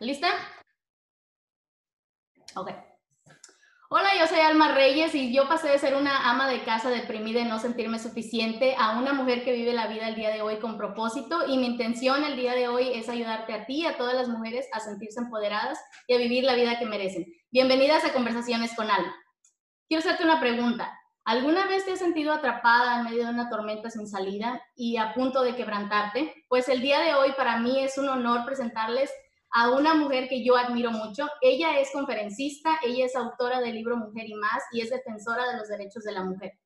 ¿Lista? Ok. Hola, yo soy Alma Reyes y yo pasé de ser una ama de casa deprimida y no sentirme suficiente a una mujer que vive la vida el día de hoy con propósito y mi intención el día de hoy es ayudarte a ti y a todas las mujeres a sentirse empoderadas y a vivir la vida que merecen. Bienvenidas a Conversaciones con Alma. Quiero hacerte una pregunta. ¿Alguna vez te has sentido atrapada en medio de una tormenta sin salida y a punto de quebrantarte? Pues el día de hoy para mí es un honor presentarles a una mujer que yo admiro mucho. Ella es conferencista, ella es autora del libro Mujer y más y es defensora de los derechos de la mujer.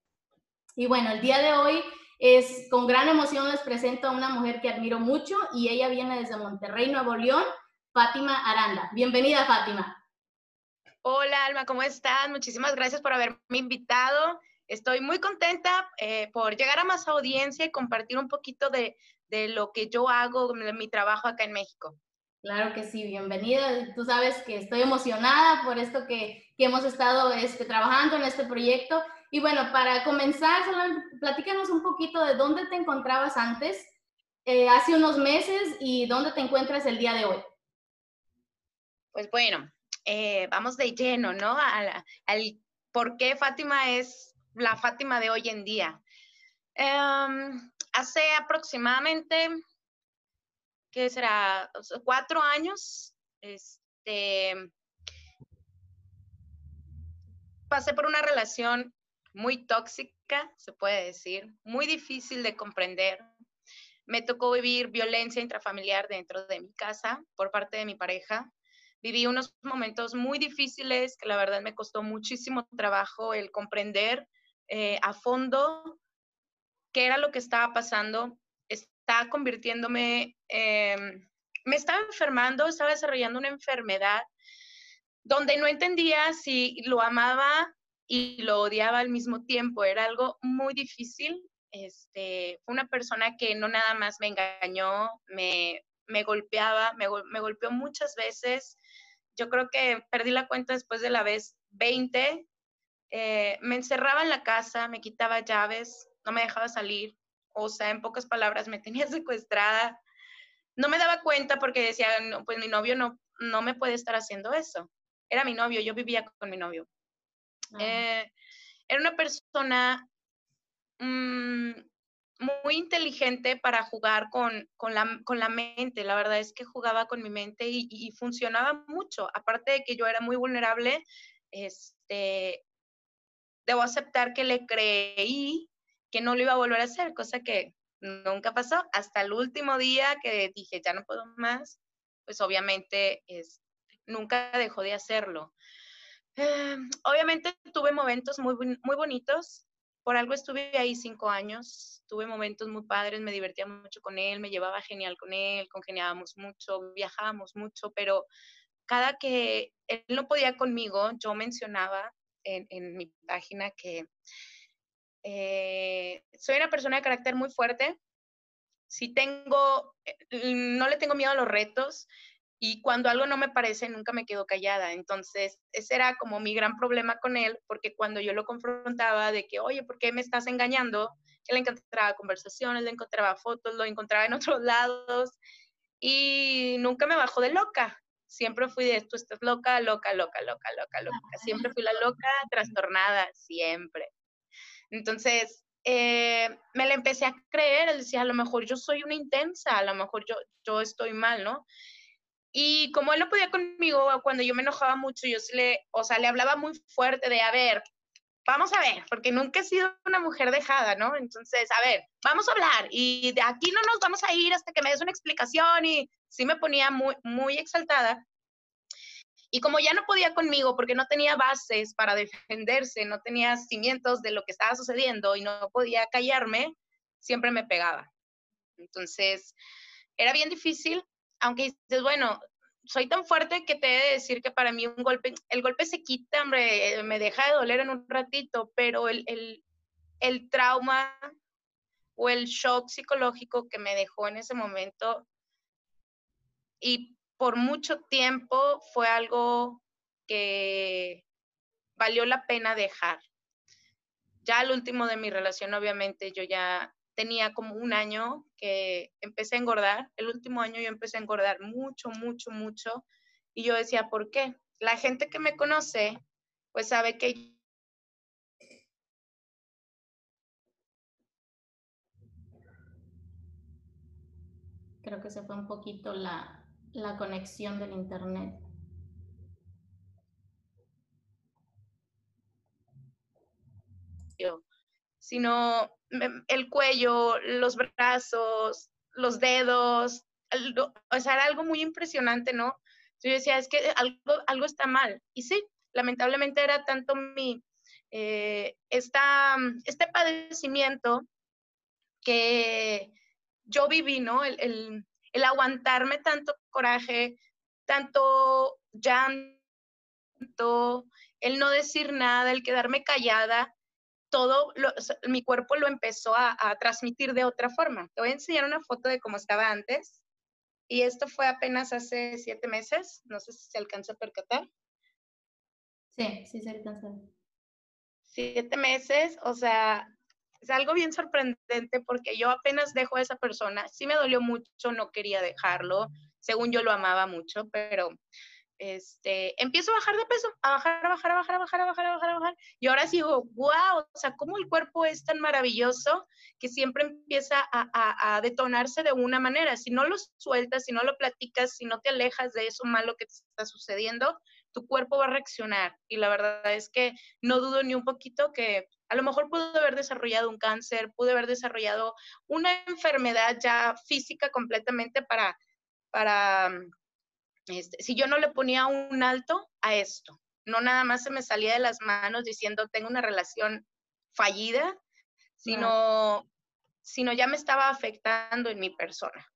Y bueno, el día de hoy es con gran emoción les presento a una mujer que admiro mucho y ella viene desde Monterrey, Nuevo León, Fátima Aranda. Bienvenida, Fátima. Hola, Alma, ¿cómo estás? Muchísimas gracias por haberme invitado. Estoy muy contenta eh, por llegar a más audiencia y compartir un poquito de, de lo que yo hago, mi trabajo acá en México. Claro que sí, bienvenida. Tú sabes que estoy emocionada por esto que, que hemos estado este, trabajando en este proyecto. Y bueno, para comenzar, platícanos un poquito de dónde te encontrabas antes, eh, hace unos meses, y dónde te encuentras el día de hoy. Pues bueno, eh, vamos de lleno, ¿no? Al, por qué Fátima es la Fátima de hoy en día. Um, hace aproximadamente ¿qué será? Cuatro años, este, pasé por una relación muy tóxica, se puede decir, muy difícil de comprender. Me tocó vivir violencia intrafamiliar dentro de mi casa por parte de mi pareja. Viví unos momentos muy difíciles que la verdad me costó muchísimo trabajo el comprender eh, a fondo qué era lo que estaba pasando convirtiéndome, me estaba enfermando, estaba desarrollando una enfermedad donde no entendía si lo amaba y lo odiaba al mismo tiempo. Era algo muy difícil. Este, fue una persona que no nada más me engañó, me, me golpeaba, me, me, golpeó muchas veces. Yo creo que perdí la cuenta después de la vez 20. Eh, me encerraba en la casa, me quitaba llaves, no me dejaba salir, o sea, en pocas palabras, me tenía secuestrada. No me daba cuenta porque decía, pues mi novio no, no me puede estar haciendo eso. Era mi novio, yo vivía con mi novio. Ah. Eh, era una persona mm, muy inteligente para jugar con, con, la, con, la, mente. La verdad es que jugaba con mi mente y, y, funcionaba mucho. Aparte de que yo era muy vulnerable, este, debo aceptar que le creí que no lo iba a volver a hacer, cosa que nunca pasó. Hasta el último día que dije, ya no puedo más, pues obviamente es, nunca dejó de hacerlo. Eh, obviamente tuve momentos muy, muy bonitos, por algo estuve ahí cinco años, tuve momentos muy padres, me divertía mucho con él, me llevaba genial con él, congeniábamos mucho, viajábamos mucho, pero cada que él no podía conmigo, yo mencionaba en, en mi página que eh, soy una persona de carácter muy fuerte. Si tengo, eh, no le tengo miedo a los retos y cuando algo no me parece, nunca me quedo callada. Entonces, ese era como mi gran problema con él, porque cuando yo lo confrontaba de que, oye, ¿por qué me estás engañando? Él encontraba conversaciones, le encontraba fotos, lo encontraba en otros lados y nunca me bajó de loca. Siempre fui de, tú estás loca, loca, loca, loca, loca, loca. Siempre fui la loca trastornada, siempre. Entonces, eh, me la empecé a creer, él decía, a lo mejor yo soy una intensa, a lo mejor yo, yo estoy mal, ¿no? Y como él no podía conmigo, cuando yo me enojaba mucho, yo le, o sea, le hablaba muy fuerte de, a ver, vamos a ver, porque nunca he sido una mujer dejada, ¿no? Entonces, a ver, vamos a hablar y de aquí no nos vamos a ir hasta que me des una explicación y sí me ponía muy, muy exaltada. Y como ya no podía conmigo porque no tenía bases para defenderse, no tenía cimientos de lo que estaba sucediendo y no podía callarme, siempre me pegaba. Entonces, era bien difícil, aunque dices, bueno, soy tan fuerte que te he de decir que para mí un golpe, el golpe se quita, hombre, me deja de doler en un ratito, pero el, el, el trauma o el shock psicológico que me dejó en ese momento y por mucho tiempo fue algo que valió la pena dejar. Ya al último de mi relación, obviamente, yo ya tenía como un año que empecé a engordar. El último año yo empecé a engordar mucho, mucho, mucho. Y yo decía, ¿por qué? La gente que me conoce, pues sabe que Creo que se fue un poquito la, la conexión del Internet. Sino el cuello, los brazos, los dedos, o sea, era algo muy impresionante, ¿no? Yo decía, es que algo, algo está mal. Y sí, lamentablemente era tanto mi, eh, esta, este padecimiento que yo viví, ¿no? El, el, el aguantarme tanto coraje, tanto llanto, el no decir nada, el quedarme callada, todo mi cuerpo lo empezó a, transmitir de otra forma. Te voy a enseñar una foto de cómo estaba antes. Y esto fue apenas hace siete meses. No sé si se alcanza a percatar. Sí, sí se alcanza. Siete meses, o sea, es algo bien sorprendente porque yo apenas dejo a esa persona, sí me dolió mucho, no quería dejarlo, según yo lo amaba mucho, pero este, empiezo a bajar de peso, a bajar, a bajar, a bajar, a bajar, a bajar, a bajar, a bajar, y ahora sigo, wow, o sea, cómo el cuerpo es tan maravilloso que siempre empieza a, a, detonarse de una manera. Si no lo sueltas, si no lo platicas, si no te alejas de eso malo que te está sucediendo, tu cuerpo va a reaccionar. Y la verdad es que no dudo ni un poquito que a lo mejor pudo haber desarrollado un cáncer, pudo haber desarrollado una enfermedad ya física completamente para, para este, si yo no le ponía un alto a esto. No nada más se me salía de las manos diciendo tengo una relación fallida, sino, sino ya me estaba afectando en mi persona,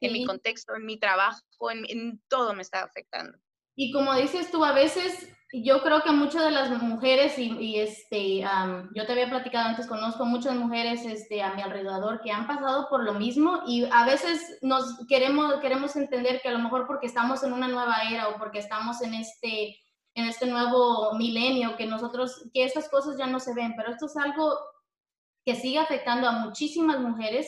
en mi contexto, en mi trabajo, en, en todo me estaba afectando. Y como dices tú, a veces yo creo que muchas de las mujeres, y, este, yo te había platicado antes, conozco muchas mujeres este, a mi alrededor que han pasado por lo mismo y a veces nos queremos, queremos entender que a lo mejor porque estamos en una nueva era o porque estamos en este, en este nuevo milenio, que nosotros, que estas cosas ya no se ven, pero esto es algo que sigue afectando a muchísimas mujeres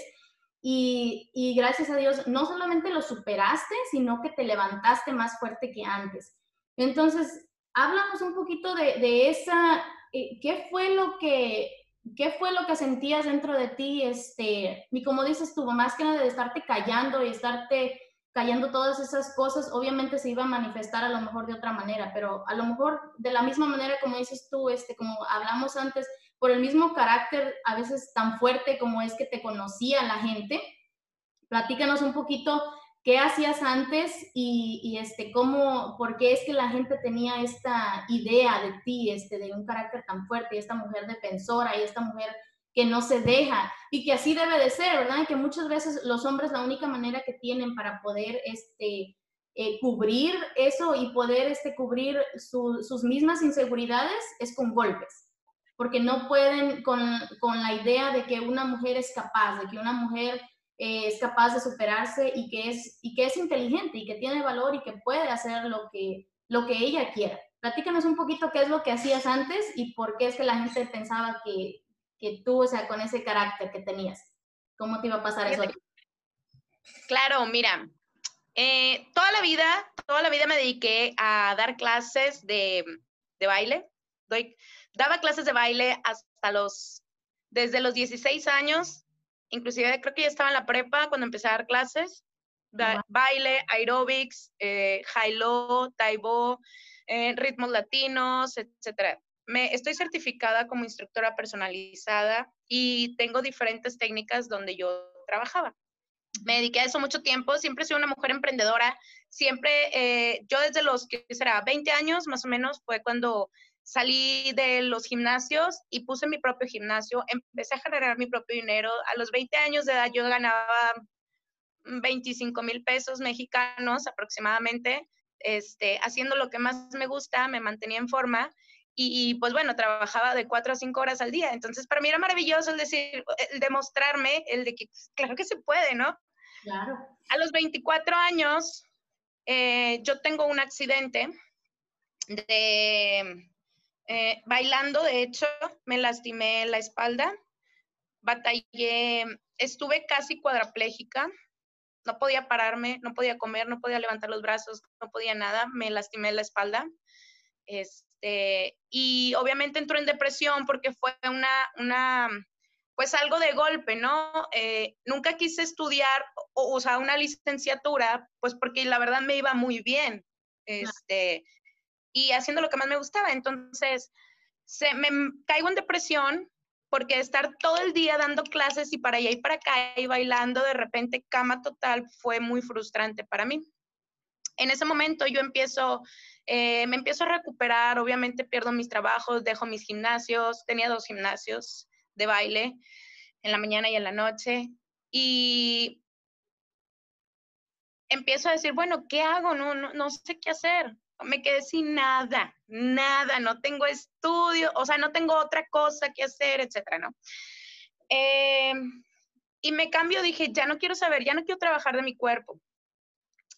y, gracias a Dios no solamente lo superaste, sino que te levantaste más fuerte que antes. Entonces, háblanos un poquito de, de esa, eh, ¿qué fue lo que... ¿Qué fue lo que sentías dentro de ti? Este, y como dices tú, más que nada de estarte callando y estarte callando todas esas cosas, obviamente se iba a manifestar a lo mejor de otra manera, pero a lo mejor de la misma manera como dices tú, este, como hablamos antes, por el mismo carácter a veces tan fuerte como es que te conocía la gente. Platícanos un poquito qué hacías antes y, este, cómo, por qué es que la gente tenía esta idea de ti, este, de un carácter tan fuerte, y esta mujer defensora y esta mujer que no se deja y que así debe de ser, ¿verdad? que muchas veces los hombres la única manera que tienen para poder este, eh, cubrir eso y poder este, cubrir sus mismas inseguridades es con golpes porque no pueden con, con, la idea de que una mujer es capaz, de que una mujer eh, es capaz de superarse y que, es, y que es inteligente y que tiene valor y que puede hacer lo que, lo que ella quiera. Platícanos un poquito qué es lo que hacías antes y por qué es que la gente pensaba que, que tú, o sea, con ese carácter que tenías, ¿cómo te iba a pasar eso? Claro, mira, eh, toda la vida, toda la vida me dediqué a dar clases de, de baile. Doy, daba clases de baile hasta los, desde los 16 años, inclusive creo que ya estaba en la prepa cuando empecé a dar clases, baile, aerobics, eh, high-low, taibo, eh, ritmos latinos, etc. Me, estoy certificada como instructora personalizada y tengo diferentes técnicas donde yo trabajaba. Me dediqué a eso mucho tiempo, siempre sido una mujer emprendedora, siempre, eh, yo desde los, que será? 20 años más o menos fue cuando salí de los gimnasios y puse mi propio gimnasio, empecé a generar mi propio dinero. A los 20 años de edad yo ganaba 25 mil pesos mexicanos aproximadamente, este, haciendo lo que más me gusta, me mantenía en forma y, pues bueno, trabajaba de 4 a 5 horas al día. Entonces para mí era maravilloso el decir, el demostrarme, el de que pues, claro que se puede, ¿no? Claro. A los 24 años eh, yo tengo un accidente de eh, bailando, de hecho, me lastimé la espalda, batallé, estuve casi cuadraplégica, no podía pararme, no podía comer, no podía levantar los brazos, no podía nada, me lastimé la espalda. Este, y obviamente entró en depresión porque fue una, una pues algo de golpe, ¿no? Eh, nunca quise estudiar, o, o, sea, una licenciatura, pues porque la verdad me iba muy bien. Este, y haciendo lo que más me gustaba. Entonces, se, me caigo en depresión porque estar todo el día dando clases y para allá y para acá y bailando de repente cama total fue muy frustrante para mí. En ese momento yo empiezo, eh, me empiezo a recuperar, obviamente pierdo mis trabajos, dejo mis gimnasios, tenía dos gimnasios de baile en la mañana y en la noche y empiezo a decir, bueno, ¿qué hago? No, no, no sé qué hacer me quedé sin nada, nada, no tengo estudio, o sea, no tengo otra cosa que hacer, etcétera, ¿no? Eh, y me cambio, dije, ya no quiero saber, ya no quiero trabajar de mi cuerpo.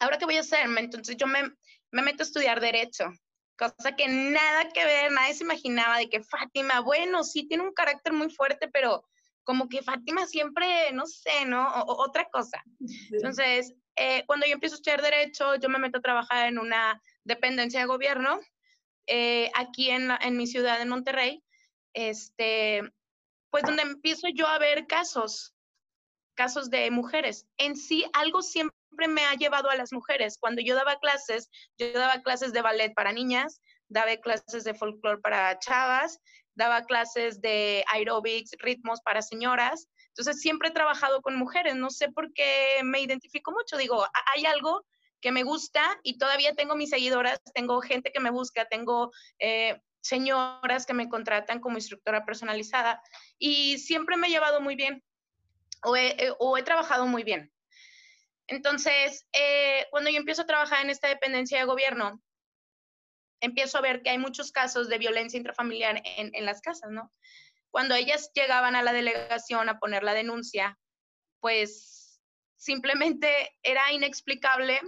Ahora, ¿qué voy a hacer? Entonces yo me, me meto a estudiar derecho, cosa que nada que ver, nadie se imaginaba de que Fátima, bueno, sí tiene un carácter muy fuerte, pero como que Fátima siempre, no sé, ¿no? O, otra cosa. Entonces, eh, cuando yo empiezo a estudiar derecho, yo me meto a trabajar en una dependencia de gobierno, eh, aquí en, mi ciudad, en Monterrey, este, pues donde empiezo yo a ver casos, casos de mujeres. En sí, algo siempre me ha llevado a las mujeres. Cuando yo daba clases, yo daba clases de ballet para niñas, daba clases de folclore para chavas, daba clases de aerobics, ritmos para señoras. Entonces, siempre he trabajado con mujeres. No sé por qué me identifico mucho. Digo, hay algo que me gusta y todavía tengo mis seguidoras, tengo gente que me busca, tengo eh, señoras que me contratan como instructora personalizada y siempre me he llevado muy bien o he, eh, trabajado muy bien. Entonces, eh, cuando yo empiezo a trabajar en esta dependencia de gobierno, empiezo a ver que hay muchos casos de violencia intrafamiliar en, en las casas, ¿no? Cuando ellas llegaban a la delegación a poner la denuncia, pues simplemente era inexplicable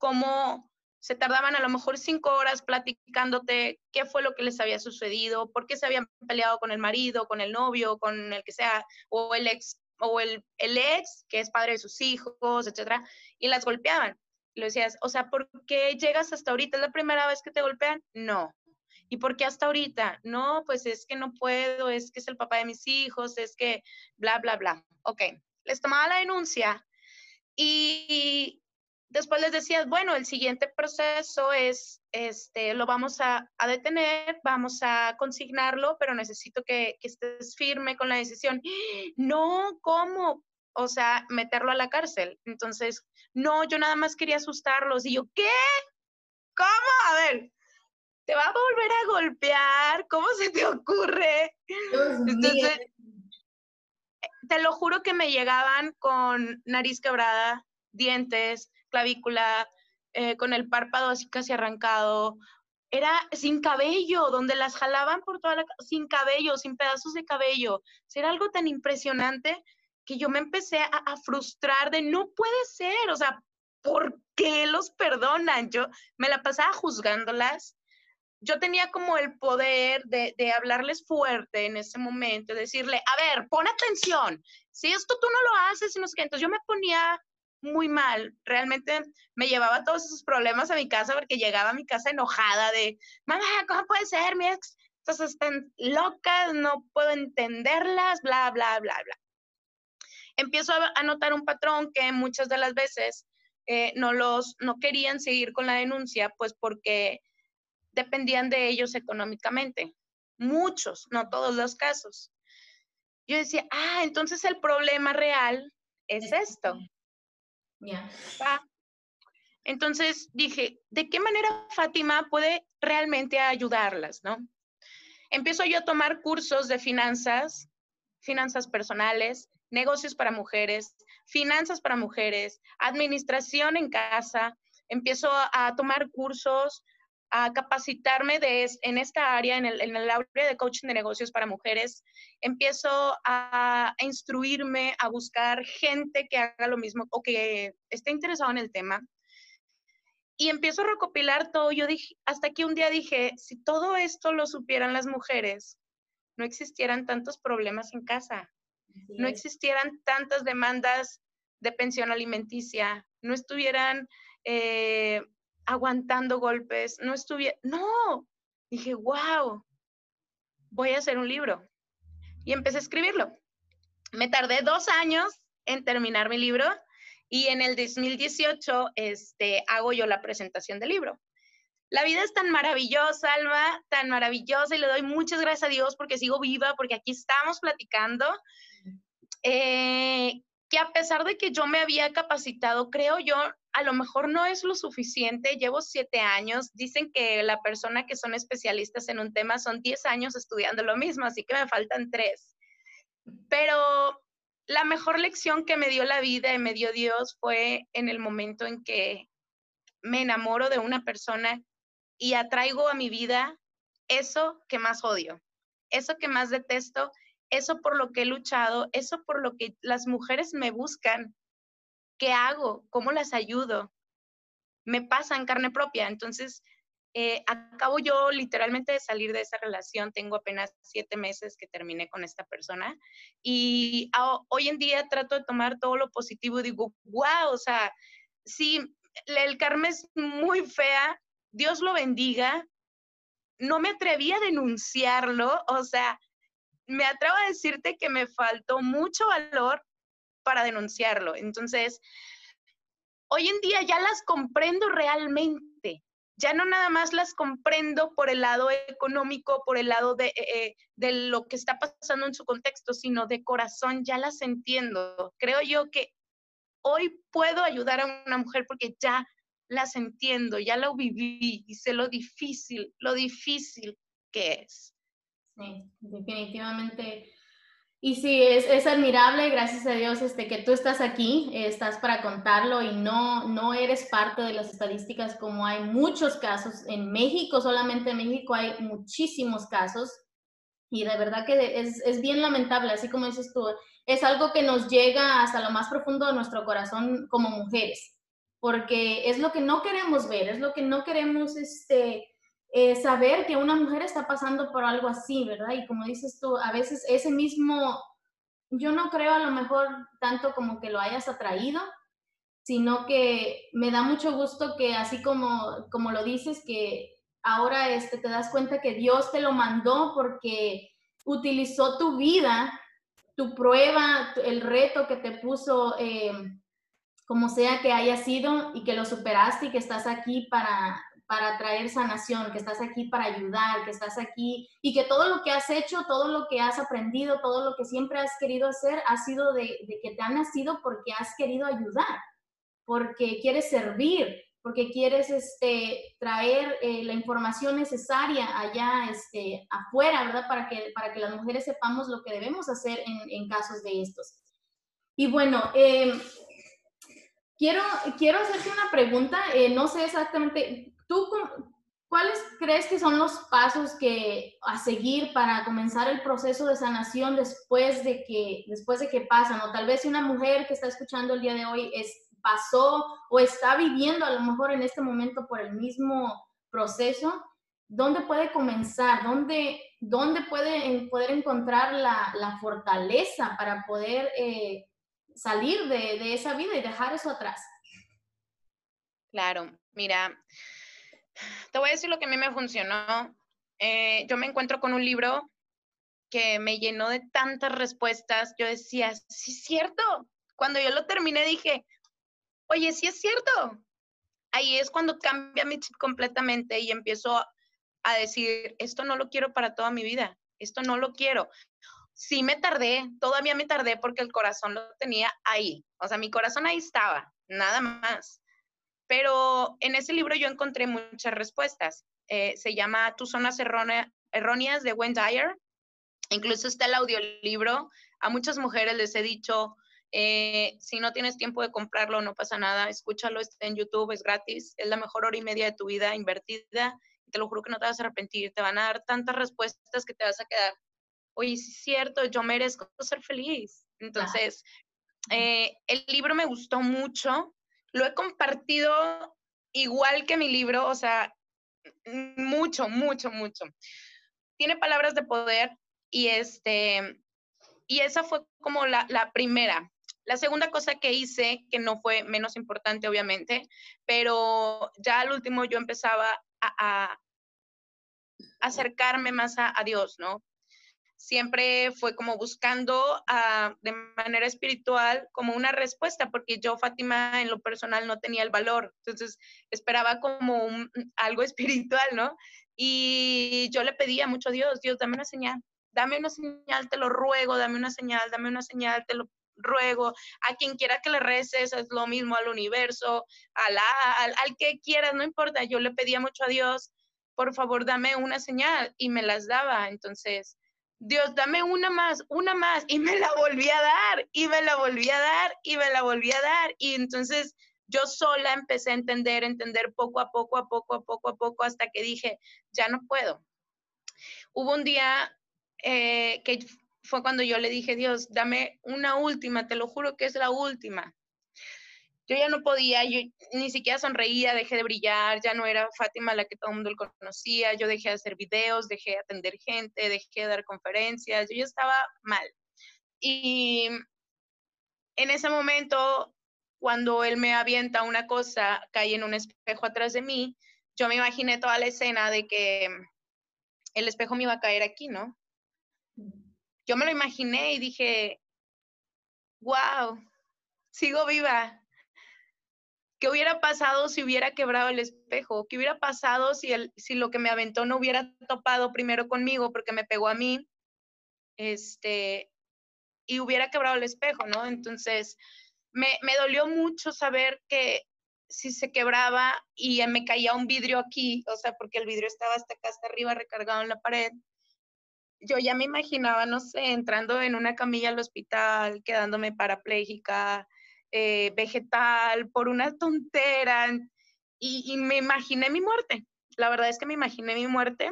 cómo se tardaban a lo mejor cinco horas platicándote qué fue lo que les había sucedido, por qué se habían peleado con el marido, con el novio, con el que sea, o el ex, o el, el ex, que es padre de sus hijos, etcétera, y las golpeaban. Le decías, o sea, ¿por qué llegas hasta ahorita? ¿Es la primera vez que te golpean? No. ¿Y por qué hasta ahorita? No, pues es que no puedo, es que es el papá de mis hijos, es que bla, bla, bla. Ok, les tomaba la denuncia y, después les decías, bueno, el siguiente proceso es, este, lo vamos a, detener, vamos a consignarlo, pero necesito que, estés firme con la decisión. No, ¿cómo? O sea, meterlo a la cárcel. Entonces, no, yo nada más quería asustarlos. Y yo, ¿qué? ¿Cómo? A ver, ¿te va a volver a golpear? ¿Cómo se te ocurre? Entonces, te lo juro que me llegaban con nariz quebrada, dientes, clavícula, eh, con el párpado así casi arrancado. Era sin cabello, donde las jalaban por toda la... sin cabello, sin pedazos de cabello. Era algo tan impresionante que yo me empecé a, frustrar de no puede ser, o sea, ¿por qué los perdonan? Yo me la pasaba juzgándolas. Yo tenía como el poder de, de hablarles fuerte en ese momento, decirle, a ver, pon atención, si esto tú no lo haces, y no entonces yo me ponía muy mal. Realmente me llevaba todos esos problemas a mi casa porque llegaba a mi casa enojada de, mamá, ¿cómo puede ser? Mi ex, entonces están locas, no puedo entenderlas, bla, bla, bla, bla. Empiezo a, notar un patrón que muchas de las veces eh, no los, no querían seguir con la denuncia, pues porque dependían de ellos económicamente. Muchos, no todos los casos. Yo decía, ah, entonces el problema real es esto Entonces dije, ¿de qué manera Fátima puede realmente ayudarlas, no? Empiezo yo a tomar cursos de finanzas, finanzas personales, negocios para mujeres, finanzas para mujeres, administración en casa. Empiezo a tomar cursos, a capacitarme de, en esta área, en el, en el área de coaching de negocios para mujeres. Empiezo a, a, instruirme, a buscar gente que haga lo mismo o que esté interesado en el tema. Y empiezo a recopilar todo. Yo dije, hasta que un día dije, si todo esto lo supieran las mujeres, no existieran tantos problemas en casa, no existieran tantas demandas de pensión alimenticia, no estuvieran eh, aguantando golpes, no estuviera, no, dije, wow, voy a hacer un libro. Y empecé a escribirlo. Me tardé dos años en terminar mi libro y en el 2018 este, hago yo la presentación del libro. La vida es tan maravillosa, Alma, tan maravillosa y le doy muchas gracias a Dios porque sigo viva, porque aquí estamos platicando. Eh, que a pesar de que yo me había capacitado, creo yo, a lo mejor no es lo suficiente. Llevo siete años. Dicen que la persona que son especialistas en un tema son diez años estudiando lo mismo, así que me faltan tres. Pero la mejor lección que me dio la vida y me dio Dios fue en el momento en que me enamoro de una persona y atraigo a mi vida eso que más odio, eso que más detesto, eso por lo que he luchado, eso por lo que las mujeres me buscan ¿Qué hago? ¿Cómo las ayudo? Me pasa en carne propia. Entonces, eh, acabo yo literalmente de salir de esa relación. Tengo apenas siete meses que terminé con esta persona. Y hoy en día trato de tomar todo lo positivo y digo, wow, o sea, sí, el karma es muy fea. Dios lo bendiga. No me atreví a denunciarlo. O sea, me atrevo a decirte que me faltó mucho valor para denunciarlo. Entonces, hoy en día ya las comprendo realmente. Ya no nada más las comprendo por el lado económico, por el lado de, eh, eh, de lo que está pasando en su contexto, sino de corazón ya las entiendo. Creo yo que hoy puedo ayudar a una mujer porque ya las entiendo, ya lo viví y sé lo difícil, lo difícil que es. Sí, definitivamente y sí, es, es, admirable, gracias a Dios, este, que tú estás aquí, estás para contarlo y no, no eres parte de las estadísticas como hay muchos casos. En México, solamente en México hay muchísimos casos y de verdad que es, es bien lamentable, así como dices tú, es algo que nos llega hasta lo más profundo de nuestro corazón como mujeres, porque es lo que no queremos ver, es lo que no queremos este, eh, saber que una mujer está pasando por algo así, ¿verdad? Y como dices tú, a veces ese mismo, yo no creo a lo mejor tanto como que lo hayas atraído, sino que me da mucho gusto que así como, como lo dices, que ahora este, te das cuenta que Dios te lo mandó porque utilizó tu vida, tu prueba, el reto que te puso, eh, como sea que haya sido, y que lo superaste y que estás aquí para, para traer sanación, que estás aquí para ayudar, que estás aquí y que todo lo que has hecho, todo lo que has aprendido, todo lo que siempre has querido hacer ha sido de, que te ha nacido porque has querido ayudar, porque quieres servir, porque quieres este, traer eh, la información necesaria allá este, afuera, ¿verdad? Para que, para que las mujeres sepamos lo que debemos hacer en, casos de estos. Y bueno, em, quiero, quiero hacerte una pregunta, eh, no sé exactamente, ¿Tú cuáles crees que son los pasos que a seguir para comenzar el proceso de sanación después de que después de que pasan o tal vez si una mujer que está escuchando el día de hoy es pasó o está viviendo a lo mejor en este momento por el mismo proceso, ¿dónde puede comenzar? ¿Dónde, dónde puede poder encontrar la, la fortaleza para poder eh, salir de, de esa vida y dejar eso atrás? Claro, mira, te voy a decir lo que a mí me funcionó. Eh, yo me encuentro con un libro que me llenó de tantas respuestas. Yo decía, sí es cierto. Cuando yo lo terminé dije, oye, sí es cierto. Ahí es cuando cambia mi chip completamente y empiezo a decir, esto no lo quiero para toda mi vida, esto no lo quiero. sí me tardé, todavía me tardé porque el corazón lo tenía ahí. O sea, mi corazón ahí estaba, nada más. Pero en ese libro yo encontré muchas respuestas. Eh, se llama Tus zonas erróneas de Wendy Dyer. Incluso está el audiolibro. A muchas mujeres les he dicho, eh, si no tienes tiempo de comprarlo, no pasa nada, escúchalo, está en YouTube, es gratis, es la mejor hora y media de tu vida invertida. te lo juro que no te vas a arrepentir, te van a dar tantas respuestas que te vas a quedar, oye, sí es cierto, yo merezco ser feliz. Entonces, eh, el libro me gustó mucho, lo he compartido igual que mi libro, o sea, mucho, mucho, mucho. Tiene palabras de poder y este, y esa fue como la, primera. La segunda cosa que hice, que no fue menos importante, obviamente, pero ya al último yo empezaba a, acercarme más a, Dios, ¿no? Siempre fue como buscando ah, de manera espiritual como una respuesta, porque yo, Fátima, en lo personal no tenía el valor. Entonces esperaba como algo espiritual, ¿no? Y yo le pedía mucho a Dios, Dios, dame una señal, dame una señal, te lo ruego, dame una señal, dame una señal, te lo ruego. A quien quiera que le reces, es lo mismo al universo, al, al, que quieras, no importa. Yo le pedía mucho a Dios, por favor, dame una señal y me las daba. Entonces, Dios, dame una más, una más, y me la volví a dar, y me la volví a dar, y me la volví a dar. Y entonces yo sola empecé a entender, entender poco a poco, a poco, a poco, a poco, hasta que dije, ya no puedo. Hubo un día eh, que fue cuando yo le dije, Dios, dame una última, te lo juro que es la última. Yo ya no podía, yo ni siquiera sonreía, dejé de brillar, ya no era Fátima la que todo el mundo conocía, yo dejé de hacer videos, dejé de atender gente, dejé de dar conferencias, yo ya estaba mal. Y en ese momento, cuando él me avienta una cosa, cae en un espejo atrás de mí, yo me imaginé toda la escena de que el espejo me iba a caer aquí, ¿no? yo me lo imaginé y dije, wow, sigo viva. ¿Qué hubiera pasado si hubiera quebrado el espejo? ¿Qué hubiera pasado si, el, si lo que me aventó no hubiera topado primero conmigo porque me pegó a mí? Este, y hubiera quebrado el espejo, ¿no? Entonces, me, me dolió mucho saber que si se quebraba y me caía un vidrio aquí, o sea, porque el vidrio estaba hasta acá, hasta arriba, recargado en la pared, yo ya me imaginaba, no sé, entrando en una camilla al hospital, quedándome parapléjica, eh, vegetal, por una tontera, y, me imaginé mi muerte. La verdad es que me imaginé mi muerte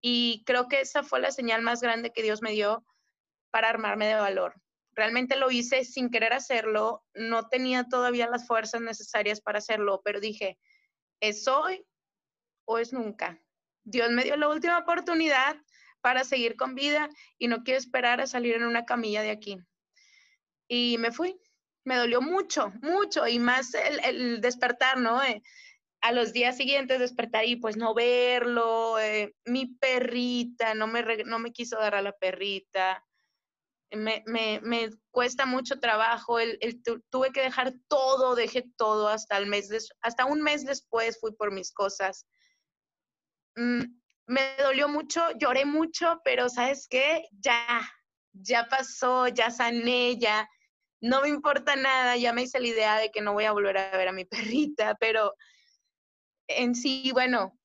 y creo que esa fue la señal más grande que Dios me dio para armarme de valor. Realmente lo hice sin querer hacerlo, no tenía todavía las fuerzas necesarias para hacerlo, pero dije, ¿es hoy o es nunca? Dios me dio la última oportunidad para seguir con vida y no quiero esperar a salir en una camilla de aquí. Y me fui. Me dolió mucho, mucho, y más el, despertar, ¿no? Eh, a los días siguientes despertar y pues no verlo, eh, mi perrita, no me, no me quiso dar a la perrita, me, me, me cuesta mucho trabajo, el, tuve que dejar todo, dejé todo hasta el mes, hasta un mes después fui por mis cosas. Mm, me dolió mucho, lloré mucho, pero ¿sabes qué? Ya, ya pasó, ya sané, ya no me importa nada, ya me hice la idea de que no voy a volver a ver a mi perrita, pero en sí, bueno,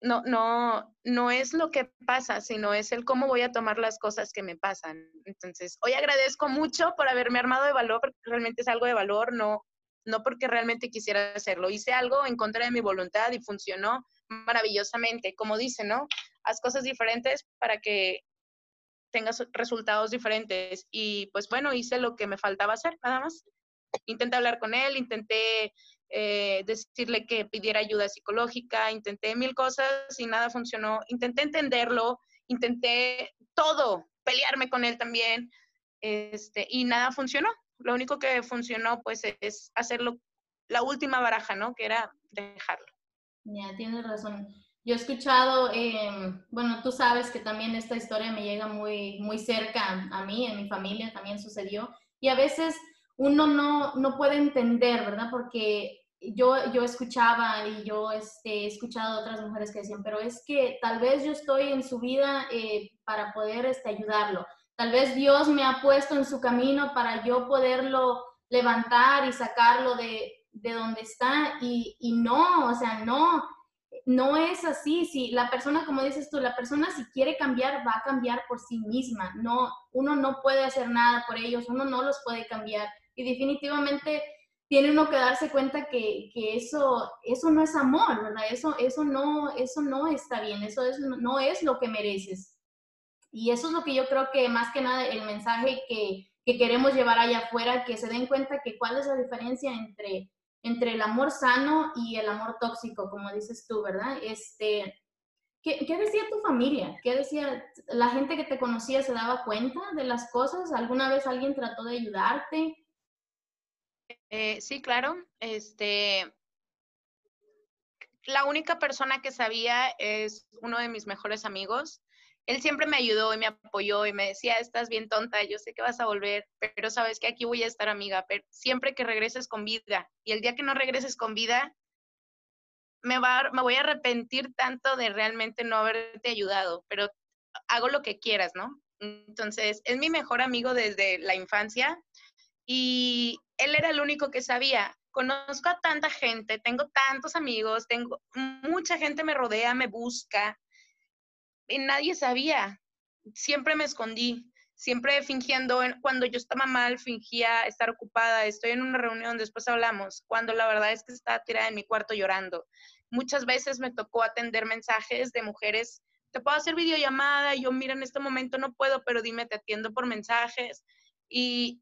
no, no, no es lo que pasa, sino es el cómo voy a tomar las cosas que me pasan. Entonces, hoy agradezco mucho por haberme armado de valor, porque realmente es algo de valor, no, no porque realmente quisiera hacerlo. Hice algo en contra de mi voluntad y funcionó maravillosamente. Como dice, ¿no? Haz cosas diferentes para que tengas resultados diferentes. Y pues bueno, hice lo que me faltaba hacer, nada más. Intenté hablar con él, intenté eh, decirle que pidiera ayuda psicológica, intenté mil cosas y nada funcionó. Intenté entenderlo, intenté todo, pelearme con él también, este, y nada funcionó. Lo único que funcionó pues es hacerlo la última baraja, ¿no? Que era dejarlo. Ya, tienes razón. Yo he escuchado, em, bueno, tú sabes que también esta historia me llega muy, muy cerca a mí, en mi familia también sucedió, y a veces uno no, no puede entender, ¿verdad? Porque yo, yo escuchaba y yo este, he escuchado otras mujeres que decían, pero es que tal vez yo estoy en su vida eh, para poder este, ayudarlo, tal vez Dios me ha puesto en su camino para yo poderlo levantar y sacarlo de, de donde está y, y no, o sea, no, no es así. Si la persona, como dices tú, la persona si quiere cambiar, va a cambiar por sí misma. No, uno no puede hacer nada por ellos, uno no los puede cambiar. Y definitivamente tiene uno que darse cuenta que, que eso, eso no es amor, ¿verdad? Eso, eso, no, eso no está bien, eso es, no es lo que mereces. Y eso es lo que yo creo que más que nada el mensaje que, que queremos llevar allá afuera, que se den cuenta que cuál es la diferencia entre entre el amor sano y el amor tóxico, como dices tú, ¿verdad? Este, ¿qué, ¿Qué decía tu familia? ¿Qué decía la gente que te conocía? ¿Se daba cuenta de las cosas? ¿Alguna vez alguien trató de ayudarte? Eh, sí, claro. Este, la única persona que sabía es uno de mis mejores amigos él siempre me ayudó y me apoyó y me decía, estás bien tonta, yo sé que vas a volver, pero sabes que aquí voy a estar amiga, pero siempre que regreses con vida y el día que no regreses con vida, me, va, me voy a arrepentir tanto de realmente no haberte ayudado, pero hago lo que quieras, ¿no? Entonces, es mi mejor amigo desde la infancia y él era el único que sabía. Conozco a tanta gente, tengo tantos amigos, tengo mucha gente me rodea, me busca, nadie sabía. Siempre me escondí, siempre fingiendo, cuando yo estaba mal, fingía estar ocupada, estoy en una reunión, después hablamos, cuando la verdad es que estaba tirada en mi cuarto llorando. Muchas veces me tocó atender mensajes de mujeres, te puedo hacer videollamada, yo mira, en este momento no puedo, pero dime, te atiendo por mensajes. Y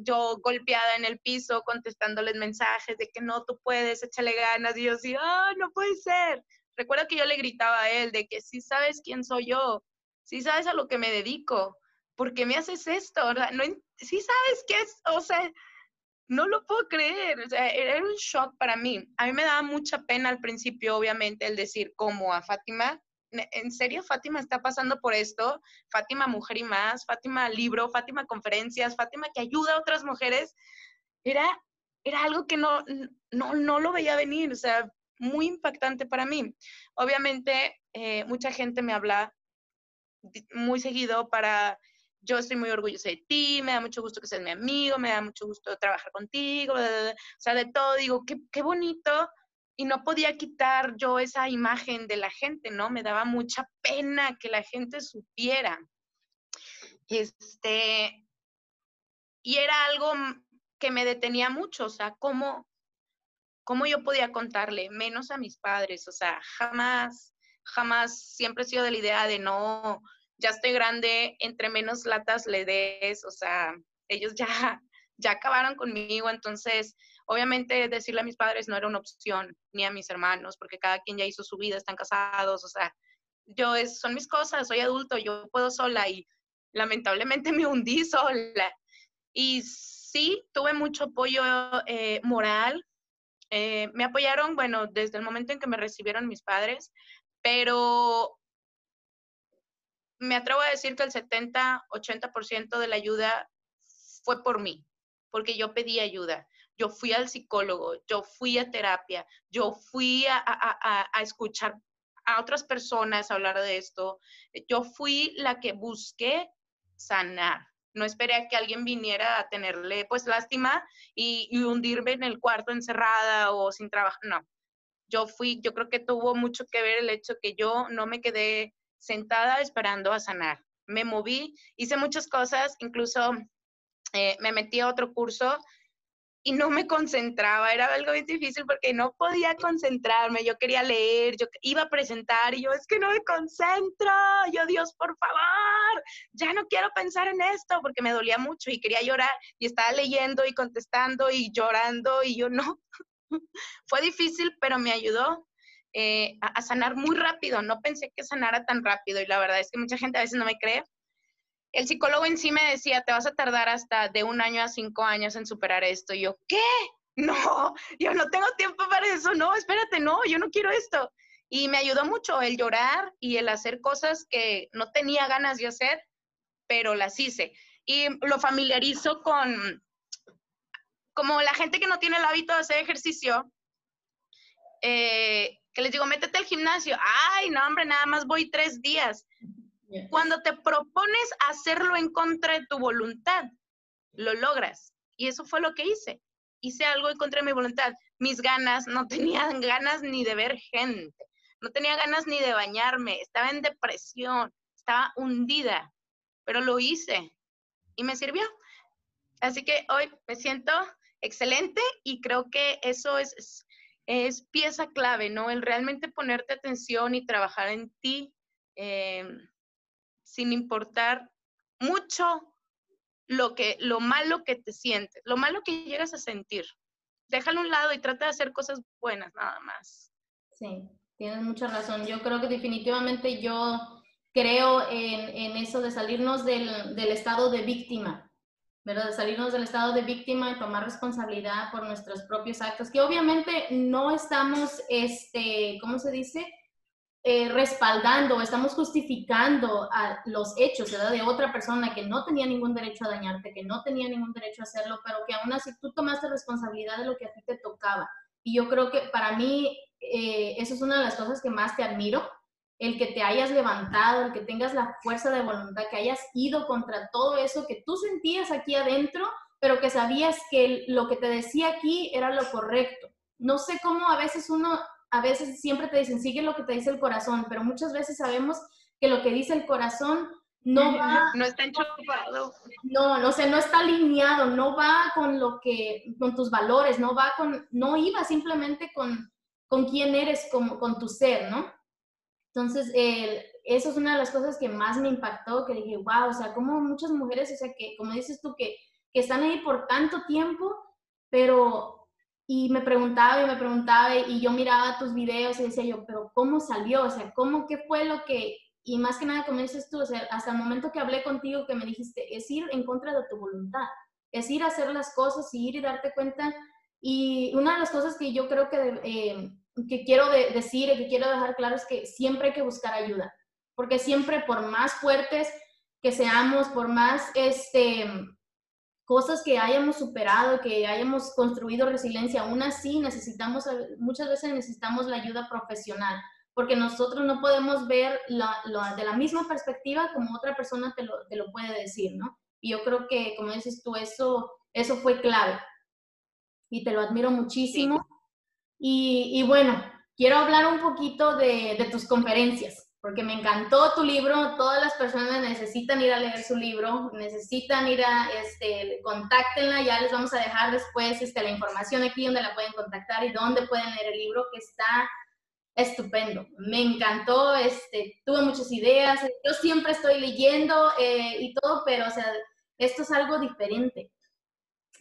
yo golpeada en el piso contestándoles mensajes de que no, tú puedes, échale ganas. Y yo así, ah, no puede ser. Recuerdo que yo le gritaba a él de que si sabes quién soy yo, si sabes a lo que me dedico, ¿por qué me haces esto? No, si sabes qué es, o sea, no lo puedo creer, o sea, era un shock para mí. A mí me daba mucha pena al principio, obviamente, el decir como a Fátima, ¿en serio Fátima está pasando por esto? Fátima Mujer y Más, Fátima Libro, Fátima Conferencias, Fátima que ayuda a otras mujeres. Era, era algo que no, no, no lo veía venir, o sea, muy impactante para mí. Obviamente, eh, mucha gente me habla muy seguido para, yo estoy muy orgullosa de ti, me da mucho gusto que seas mi amigo, me da mucho gusto trabajar contigo, o sea, de todo, digo, qué, qué bonito. Y no podía quitar yo esa imagen de la gente, ¿no? Me daba mucha pena que la gente supiera. Este, y era algo que me detenía mucho, o sea, cómo, ¿cómo yo podía contarle? Menos a mis padres, o sea, jamás, jamás, siempre he sido de la idea de no, ya estoy grande, entre menos latas le des, o sea, ellos ya, ya acabaron conmigo, entonces, obviamente decirle a mis padres no era una opción, ni a mis hermanos, porque cada quien ya hizo su vida, están casados, o sea, yo es, son mis cosas, soy adulto, yo puedo sola y lamentablemente me hundí sola. Y sí, tuve mucho apoyo eh, moral, eh, me apoyaron, bueno, desde el momento en que me recibieron mis padres, pero me atrevo a decir que el 70-80% de la ayuda fue por mí, porque yo pedí ayuda. Yo fui al psicólogo, yo fui a terapia, yo fui a, a escuchar a otras personas hablar de esto. Yo fui la que busqué sanar no esperé a que alguien viniera a tenerle pues lástima y, hundirme en el cuarto encerrada o sin trabajo, no. Yo fui, yo creo que tuvo mucho que ver el hecho que yo no me quedé sentada esperando a sanar. Me moví, hice muchas cosas, incluso eh, me metí a otro curso y no me concentraba, era algo muy difícil porque no podía concentrarme, yo quería leer, yo iba a presentar y yo es que no me concentro, yo Dios, por favor, ya no quiero pensar en esto porque me dolía mucho y quería llorar y estaba leyendo y contestando y llorando y yo no. Fue difícil, pero me ayudó eh, a sanar muy rápido, no pensé que sanara tan rápido y la verdad es que mucha gente a veces no me cree, el psicólogo en sí me decía, te vas a tardar hasta de un año a cinco años en superar esto. Y yo, ¿qué? No, yo no tengo tiempo para eso, no, espérate, no, yo no quiero esto. Y me ayudó mucho el llorar y el hacer cosas que no tenía ganas de hacer, pero las hice. Y lo familiarizo con, como la gente que no tiene el hábito de hacer ejercicio, eh, que les digo, métete al gimnasio. Ay, no, hombre, nada más voy tres días Cuando te propones hacerlo en contra de tu voluntad, lo logras. Y eso fue lo que hice. Hice algo en contra de mi voluntad. Mis ganas, no tenían ganas ni de ver gente, no tenía ganas ni de bañarme, estaba en depresión, estaba hundida, pero lo hice y me sirvió. Así que hoy me siento excelente y creo que eso es, es, pieza clave, ¿no? El realmente ponerte atención y trabajar en ti em, sin importar mucho lo, que, lo malo que te sientes, lo malo que llegas a sentir. Déjalo a un lado y trata de hacer cosas buenas, nada más. Sí, tienes mucha razón. Yo creo que definitivamente yo creo en, en eso de salirnos del, del, estado de víctima, ¿verdad? De salirnos del estado de víctima y tomar responsabilidad por nuestros propios actos, que obviamente no estamos, este, ¿cómo se dice? Eh, respaldando, estamos justificando a los hechos ¿verdad? de otra persona que no tenía ningún derecho a dañarte, que no tenía ningún derecho a hacerlo, pero que aún así tú tomaste responsabilidad de lo que a ti te tocaba. Y yo creo que para mí eh, eso es una de las cosas que más te admiro, el que te hayas levantado, el que tengas la fuerza de voluntad, que hayas ido contra todo eso que tú sentías aquí adentro, pero que sabías que lo que te decía aquí era lo correcto. No sé cómo a veces uno a veces siempre te dicen, sigue lo que te dice el corazón, pero muchas veces sabemos que lo que dice el corazón no va... No está enchufado. No, no sé, no está alineado, no va con lo que, con tus valores, no va con, no iba simplemente con, con quién eres, como, con tu ser, ¿no? Entonces, eso es una de las cosas que más me impactó, que dije, wow, o sea, como muchas mujeres, o sea, que, como dices tú, que, que están ahí por tanto tiempo, pero y me preguntaba y me preguntaba y yo miraba tus videos y decía yo, pero ¿cómo salió? O sea, ¿cómo, qué fue lo que, y más que nada, como dices tú, o sea, hasta el momento que hablé contigo que me dijiste, es ir en contra de tu voluntad, es ir a hacer las cosas y ir y darte cuenta. Y una de las cosas que yo creo que, eh, que quiero decir y que quiero dejar claro es que siempre hay que buscar ayuda, porque siempre por más fuertes que seamos, por más este, cosas que hayamos superado, que hayamos construido resiliencia, aún así necesitamos, muchas veces necesitamos la ayuda profesional, porque nosotros no podemos ver la, de la misma perspectiva como otra persona te lo, te lo, puede decir, ¿no? Y yo creo que, como dices tú, eso, eso fue clave. Y te lo admiro muchísimo. Y, y, bueno, quiero hablar un poquito de, de tus conferencias porque me encantó tu libro, todas las personas necesitan ir a leer su libro, necesitan ir a, este, contáctenla, ya les vamos a dejar después este, la información aquí donde la pueden contactar y dónde pueden leer el libro, que está estupendo. Me encantó, este, tuve muchas ideas, yo siempre estoy leyendo eh, y todo, pero o sea, esto es algo diferente.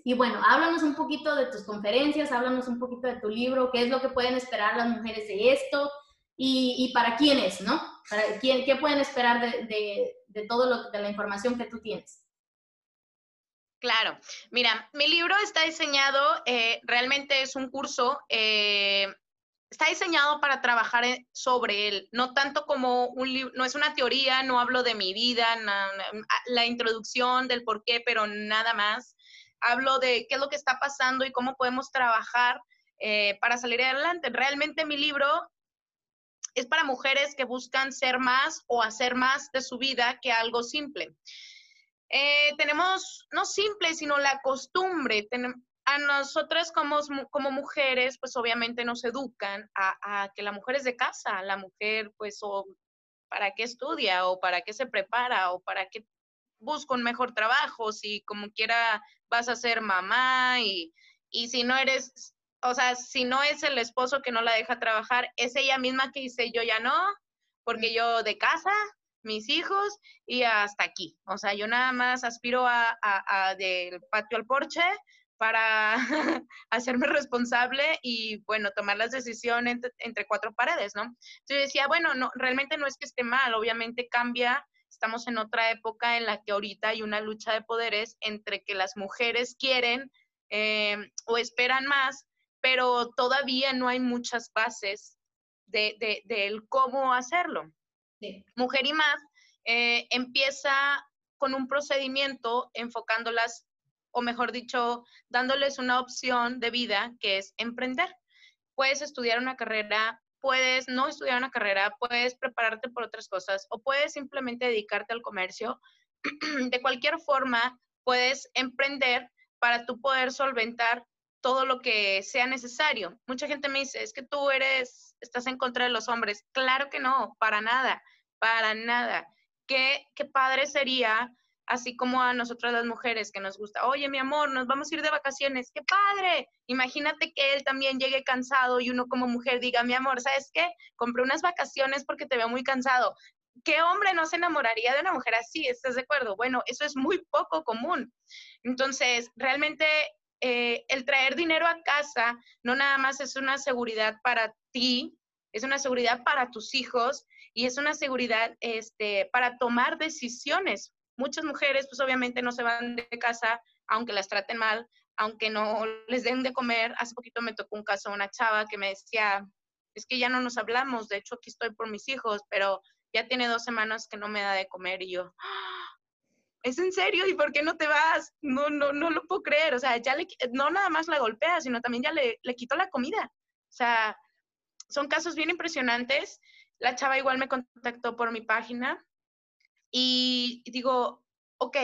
Y bueno, háblanos un poquito de tus conferencias, háblanos un poquito de tu libro, qué es lo que pueden esperar las mujeres de esto, y, para quiénes, ¿no? Para quién, ¿Qué pueden esperar de, de, todo lo, de la información que tú tienes? Claro, mira, mi libro está diseñado, eh, realmente es un curso, eh, está diseñado para trabajar sobre él, no tanto como un libro, no es una teoría, no hablo de mi vida, la introducción del por qué, pero nada más. Hablo de qué es lo que está pasando y cómo podemos trabajar eh, para salir adelante. Realmente mi libro es para mujeres que buscan ser más o hacer más de su vida que algo simple. Eh, tenemos, no simple, sino la costumbre. a nosotras como, como mujeres, pues obviamente nos educan a, que la mujer es de casa, la mujer pues o para qué estudia o para qué se prepara o para qué busca un mejor trabajo, si como quiera vas a ser mamá y, y si no eres o sea, si no es el esposo que no la deja trabajar, es ella misma que dice, yo ya no, porque yo de casa, mis hijos y hasta aquí. O sea, yo nada más aspiro a, del patio al porche para hacerme responsable y, bueno, tomar las decisiones entre, cuatro paredes, ¿no? Entonces yo decía, bueno, no, realmente no es que esté mal, obviamente cambia, estamos en otra época en la que ahorita hay una lucha de poderes entre que las mujeres quieren eh, o esperan más pero todavía no hay muchas bases de, de, cómo hacerlo. Mujer y Más eh, empieza con un procedimiento enfocándolas, o mejor dicho, dándoles una opción de vida que es emprender. Puedes estudiar una carrera puedes no estudiar una carrera, puedes prepararte por otras cosas o puedes simplemente dedicarte al comercio. De cualquier forma, puedes emprender para tú poder solventar todo lo que sea necesario. Mucha gente me dice, es que tú eres, estás en contra de los hombres. Claro que no, para nada, para nada. Qué, qué padre sería, así como a nosotras las mujeres que nos gusta, oye, mi amor, nos vamos a ir de vacaciones, qué padre. Imagínate que él también llegue cansado y uno como mujer diga, mi amor, ¿sabes qué? Compré unas vacaciones porque te veo muy cansado. ¿Qué hombre no se enamoraría de una mujer así? ¿Estás de acuerdo? Bueno, eso es muy poco común. Entonces, realmente eh, el traer dinero a casa no nada más es una seguridad para ti, es una seguridad para tus hijos y es una seguridad este, para tomar decisiones. Muchas mujeres, pues obviamente no se van de casa aunque las traten mal, aunque no les den de comer. Hace poquito me tocó un caso, una chava que me decía, es que ya no nos hablamos, de hecho aquí estoy por mis hijos, pero ya tiene dos semanas que no me da de comer y yo, ¿es en serio? ¿Y por qué no te vas? No, no, no lo puedo creer. O sea, ya le, no nada más la golpea, sino también ya le, le quitó la comida. O sea, son casos bien impresionantes. La chava igual me contactó por mi página y digo, ok,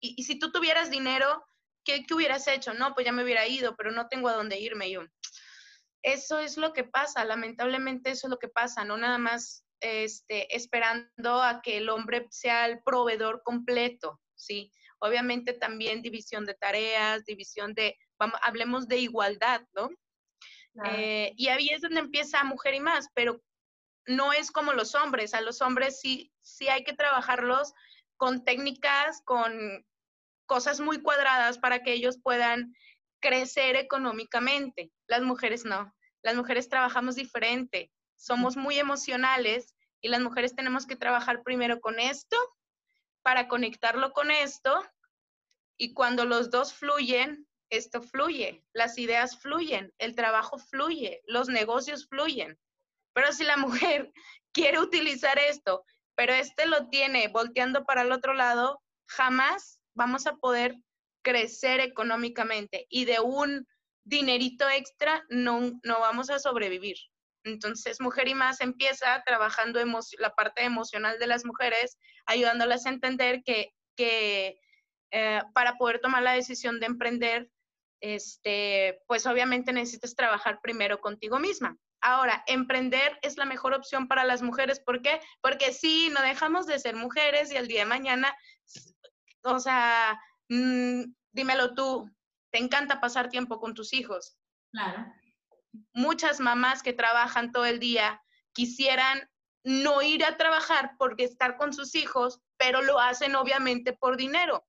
y, si tú tuvieras dinero, ¿qué, ¿qué, hubieras hecho? No, pues ya me hubiera ido, pero no tengo a dónde irme. Yo, eso es lo que pasa, lamentablemente eso es lo que pasa, no nada más este, esperando a que el hombre sea el proveedor completo. ¿Sí? Obviamente también división de tareas, división de, vamos, hablemos de igualdad, ¿no? Eh, y ahí es donde empieza mujer y más, pero no es como los hombres, a los hombres sí, sí hay que trabajarlos con técnicas, con cosas muy cuadradas para que ellos puedan crecer económicamente. Las mujeres no, las mujeres trabajamos diferente, somos muy emocionales y las mujeres tenemos que trabajar primero con esto para conectarlo con esto y cuando los dos fluyen, esto fluye, las ideas fluyen, el trabajo fluye, los negocios fluyen. Pero si la mujer quiere utilizar esto, pero este lo tiene volteando para el otro lado, jamás vamos a poder crecer económicamente y de un dinerito extra no, no vamos a sobrevivir. Entonces, Mujer y Más empieza trabajando la parte emocional de las mujeres, ayudándolas a entender que, eh, para poder tomar la decisión de emprender, este, pues obviamente necesitas trabajar primero contigo misma. Ahora, emprender es la mejor opción para las mujeres. ¿Por qué? Porque sí, no dejamos de ser mujeres y el día de mañana, o sea, mm, dímelo tú, te encanta pasar tiempo con tus hijos. Claro muchas mamás que trabajan todo el día quisieran no ir a trabajar porque estar con sus hijos, pero lo hacen obviamente por dinero.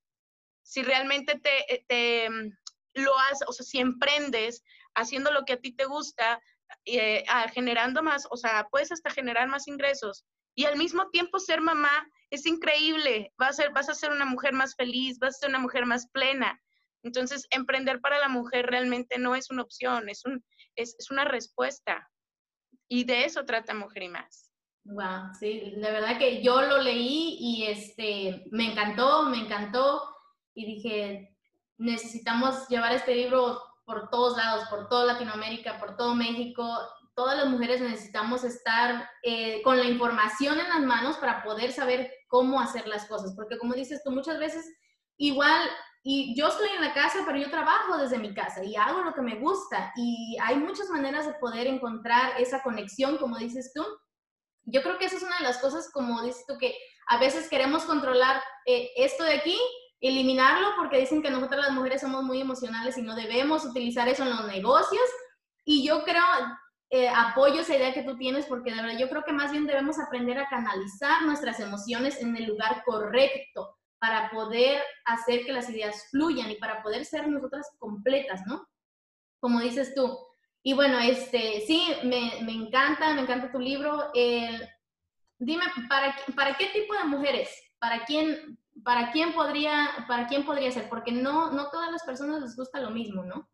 Si realmente te, te mm, lo haces, o sea, si emprendes haciendo lo que a ti te gusta, eh, generando más, o sea, puedes hasta generar más ingresos y al mismo tiempo ser mamá es increíble. Vas a ser, vas a ser una mujer más feliz, vas a ser una mujer más plena. Entonces, emprender para la mujer realmente no es una opción, es, un, es, una respuesta. Y de eso trata Mujer y Más. Wow, sí, la verdad que yo lo leí y este, me encantó, me encantó y dije, necesitamos llevar este libro por todos lados, por toda Latinoamérica, por todo México. Todas las mujeres necesitamos estar eh, con la información en las manos para poder saber cómo hacer las cosas, porque como dices tú, muchas veces igual y yo estoy en la casa, pero yo trabajo desde mi casa y hago lo que me gusta. Y hay muchas maneras de poder encontrar esa conexión, como dices tú. Yo creo que esa es una de las cosas, como dices tú, que a veces queremos controlar eh, esto de aquí, eliminarlo, porque dicen que nosotras las mujeres somos muy emocionales y no debemos utilizar eso en los negocios. Y yo creo, eh, apoyo esa idea que tú tienes, porque de verdad yo creo que más bien debemos aprender a canalizar nuestras emociones en el lugar correcto para poder hacer que las ideas fluyan y para poder ser nosotras completas, ¿no? Como dices tú. Y bueno, este, sí, me, encanta, me encanta tu libro. dime, ¿para, ¿para qué tipo de mujeres? ¿Para quién, para quién, podría, para quién podría ser? Porque no, no todas las personas les gusta lo mismo, ¿no?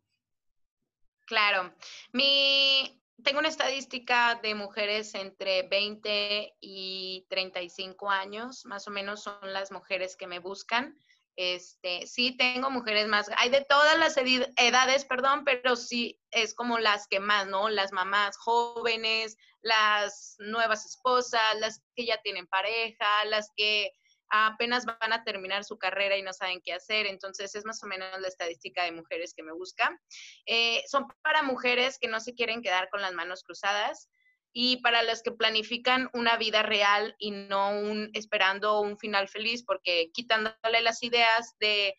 Claro. Mi, tengo una estadística de mujeres entre 20 y 35 años, más o menos son las mujeres que me buscan. Este, sí tengo mujeres más, hay de todas las edades, perdón, pero sí es como las que más, ¿no? Las mamás jóvenes, las nuevas esposas, las que ya tienen pareja, las que apenas van a terminar su carrera y no saben qué hacer. Entonces es más o menos la estadística de mujeres que me buscan. Eh, son para mujeres que no se quieren quedar con las manos cruzadas, y para las que planifican una vida real y no un, esperando un final feliz, porque quitándole las ideas de,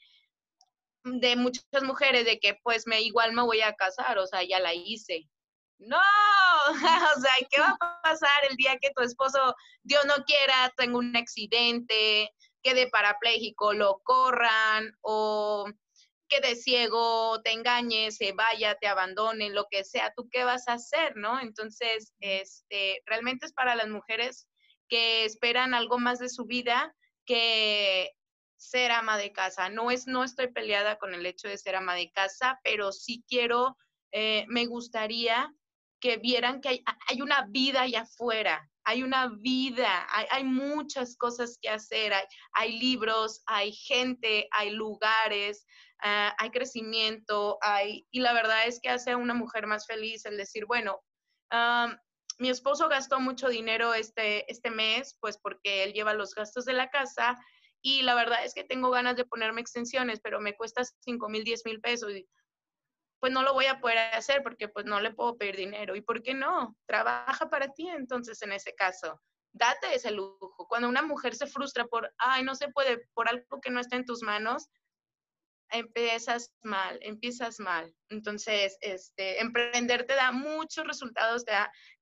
de muchas mujeres de que pues me igual me voy a casar, o sea, ya la hice. No, o sea, ¿qué va a pasar el día que tu esposo, Dios no quiera, tenga un accidente, quede parapléjico, lo corran o de ciego, te engañe, se vaya, te abandone, lo que sea, ¿tú qué vas a hacer, no? Entonces, este, realmente es para las mujeres que esperan algo más de su vida que ser ama de casa. No es, no estoy peleada con el hecho de ser ama de casa, pero sí quiero, eh, me gustaría que vieran que hay, hay, una vida allá afuera, hay una vida, hay, hay muchas cosas que hacer, hay, hay, libros, hay gente, hay lugares, Ah, hay crecimiento, hay, y la verdad es que hace a una mujer más feliz el decir, bueno, mi esposo gastó mucho dinero este, este mes, pues porque él lleva los gastos de la casa y la verdad es que tengo ganas de ponerme extensiones, pero me cuesta 5 mil, 10 mil pesos. Pues no lo voy a poder hacer porque pues no le puedo pedir dinero. ¿Y por qué no? Trabaja para ti entonces en ese caso. Date ese lujo. Cuando una mujer se frustra por, ay, no se puede, por algo que no está en tus manos, empiezas mal, empiezas mal. Entonces, este, emprender te da muchos resultados, te,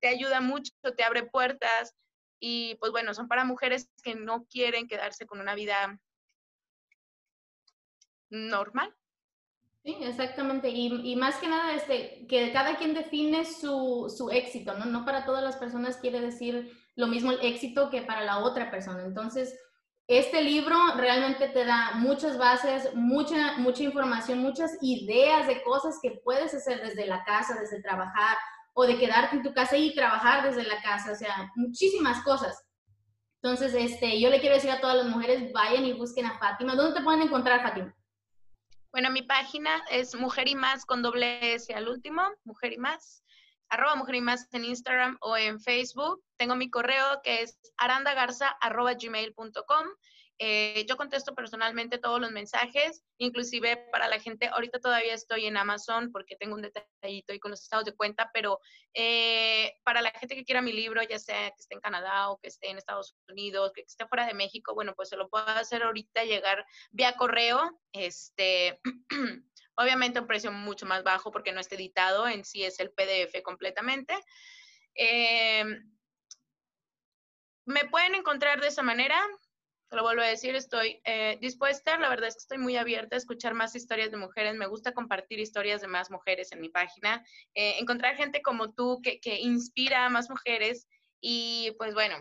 te ayuda mucho, te abre puertas y pues bueno, son para mujeres que no quieren quedarse con una vida normal. Sí, exactamente. Y, más que nada, este, que cada quien define su, su éxito, ¿no? No para todas las personas quiere decir lo mismo el éxito que para la otra persona. Entonces, este libro realmente te da muchas bases, mucha, mucha información, muchas ideas de cosas que puedes hacer desde la casa, desde trabajar o de quedarte en tu casa y trabajar desde la casa, o sea, muchísimas cosas. Entonces, este, yo le quiero decir a todas las mujeres, vayan y busquen a Fátima. ¿Dónde te pueden encontrar, Fátima? Bueno, mi página es Mujer y Más con doble S al último, Mujer y Más arroba mujer y más en Instagram o en Facebook. Tengo mi correo que es arandagarza arroba gmail.com. Eh, yo contesto personalmente todos los mensajes, inclusive para la gente, ahorita todavía estoy en Amazon porque tengo un detallito ahí con los estados de cuenta, pero eh, para la gente que quiera mi libro, ya sea que esté en Canadá o que esté en Estados Unidos, que esté fuera de México, bueno, pues se lo puedo hacer ahorita llegar vía correo. Este, obviamente un precio mucho más bajo porque no está editado, en sí es el PDF completamente. Eh, me pueden encontrar de esa manera, lo vuelvo a decir, estoy eh, dispuesta, la verdad es que estoy muy abierta a escuchar más historias de mujeres, me gusta compartir historias de más mujeres en mi página, eh, encontrar gente como tú que, que, inspira a más mujeres y pues bueno,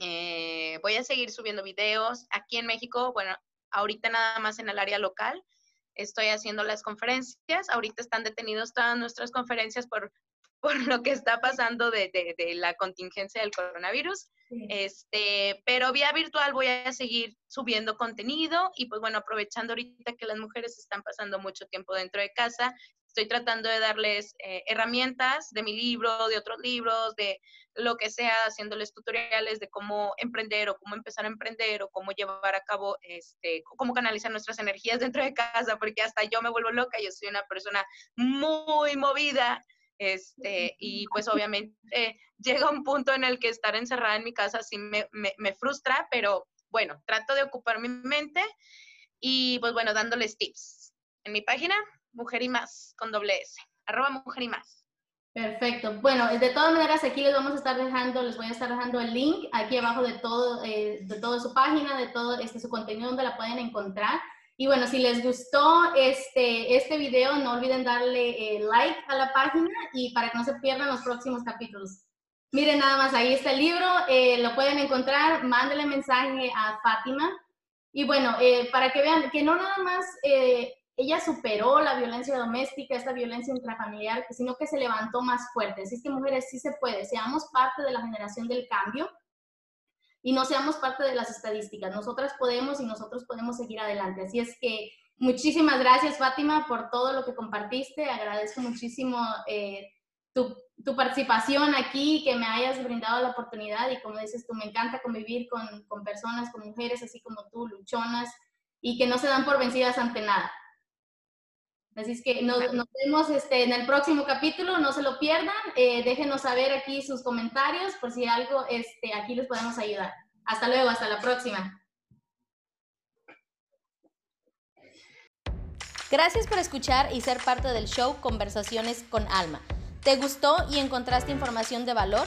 eh, voy a seguir subiendo videos aquí en México, bueno, ahorita nada más en el área local, estoy haciendo las conferencias, ahorita están detenidos todas nuestras conferencias por, por lo que está pasando de, de, de la contingencia del coronavirus. Este, pero vía virtual voy a seguir subiendo contenido y pues bueno, aprovechando ahorita que las mujeres están pasando mucho tiempo dentro de casa, estoy tratando de darles eh, herramientas de mi libro, de otros libros, de lo que sea, haciéndoles tutoriales de cómo emprender o cómo empezar a emprender o cómo llevar a cabo, este, cómo canalizar nuestras energías dentro de casa, porque hasta yo me vuelvo loca, yo soy una persona muy movida este, y pues obviamente llega un punto en el que estar encerrada en mi casa sí me, me, frustra, pero bueno, trato de ocupar mi mente y pues bueno, dándoles tips. En mi página, Mujer y Más, con doble S, arroba Mujer y Más. Perfecto. Bueno, de todas maneras aquí les vamos a estar dejando, les voy a estar dejando el link aquí abajo de todo, eh, de toda su página, de todo este, su contenido donde la pueden encontrar. Y bueno, si les gustó este, este video, no olviden darle eh, like a la página y para que no se pierdan los próximos capítulos. Miren nada más, ahí está el libro, eh, lo pueden encontrar, mándele mensaje a Fátima. Y bueno, eh, para que vean que no nada más ella superó la violencia doméstica, esta violencia intrafamiliar, sino que se levantó más fuerte. Así es que mujeres, sí se puede, seamos parte de la generación del cambio y no seamos parte de las estadísticas. Nosotras podemos y nosotros podemos seguir adelante. Así es que muchísimas gracias, Fátima, por todo lo que compartiste. Agradezco muchísimo eh, tu, tu, participación aquí, que me hayas brindado la oportunidad y como dices tú, me encanta convivir con, con personas, con mujeres así como tú, luchonas y que no se dan por vencidas ante nada. Así es que nos, vemos este, en el próximo capítulo, no se lo pierdan. Eh, déjenos saber aquí sus comentarios por si algo este, aquí les podemos ayudar. Hasta luego, hasta la próxima. Gracias por escuchar y ser parte del show Conversaciones con Alma. ¿Te gustó y encontraste información de valor?